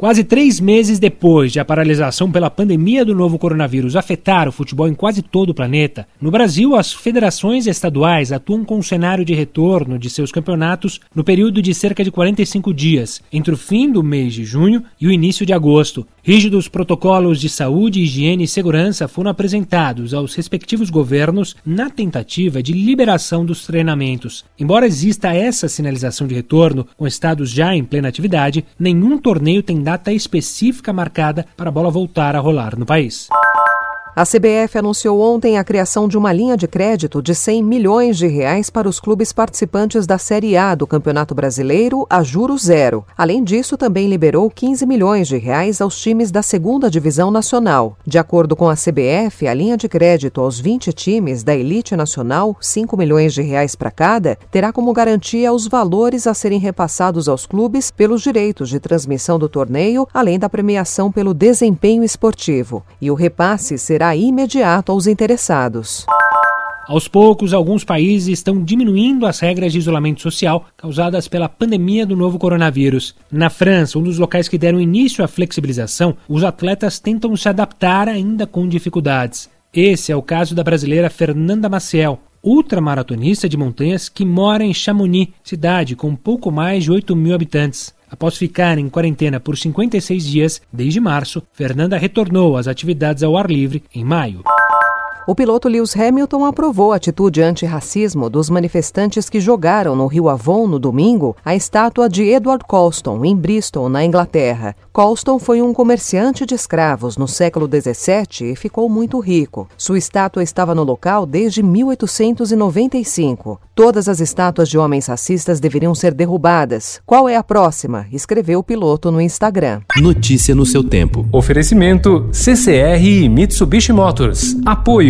Quase três meses depois de a paralisação pela pandemia do novo coronavírus afetar o futebol em quase todo o planeta, no Brasil as federações estaduais atuam com um cenário de retorno de seus campeonatos no período de cerca de 45 dias, entre o fim do mês de junho e o início de agosto. Rígidos protocolos de saúde, higiene e segurança foram apresentados aos respectivos governos na tentativa de liberação dos treinamentos. Embora exista essa sinalização de retorno, com estados já em plena atividade, nenhum torneio tem data específica marcada para a bola voltar a rolar no país. A CBF anunciou ontem a criação de uma linha de crédito de 100 milhões de reais para os clubes participantes da Série A do Campeonato Brasileiro a juro zero. Além disso, também liberou 15 milhões de reais aos times da Segunda Divisão Nacional. De acordo com a CBF, a linha de crédito aos 20 times da Elite Nacional, 5 milhões de reais para cada, terá como garantia os valores a serem repassados aos clubes pelos direitos de transmissão do torneio, além da premiação pelo desempenho esportivo. E o repasse será imediato aos interessados. Aos poucos, alguns países estão diminuindo as regras de isolamento social causadas pela pandemia do novo coronavírus. Na França, um dos locais que deram início à flexibilização, os atletas tentam se adaptar ainda com dificuldades. Esse é o caso da brasileira Fernanda Maciel, ultramaratonista de montanhas que mora em Chamonix, cidade com pouco mais de 8 mil habitantes. Após ficar em quarentena por 56 dias desde março, Fernanda retornou às atividades ao ar livre em maio. O piloto Lewis Hamilton aprovou a atitude antirracismo dos manifestantes que jogaram no Rio Avon no domingo a estátua de Edward Colston, em Bristol, na Inglaterra. Colston foi um comerciante de escravos no século XVII e ficou muito rico. Sua estátua estava no local desde 1895. Todas as estátuas de homens racistas deveriam ser derrubadas. Qual é a próxima? Escreveu o piloto no Instagram. Notícia no seu tempo. Oferecimento CCR e Mitsubishi Motors. Apoio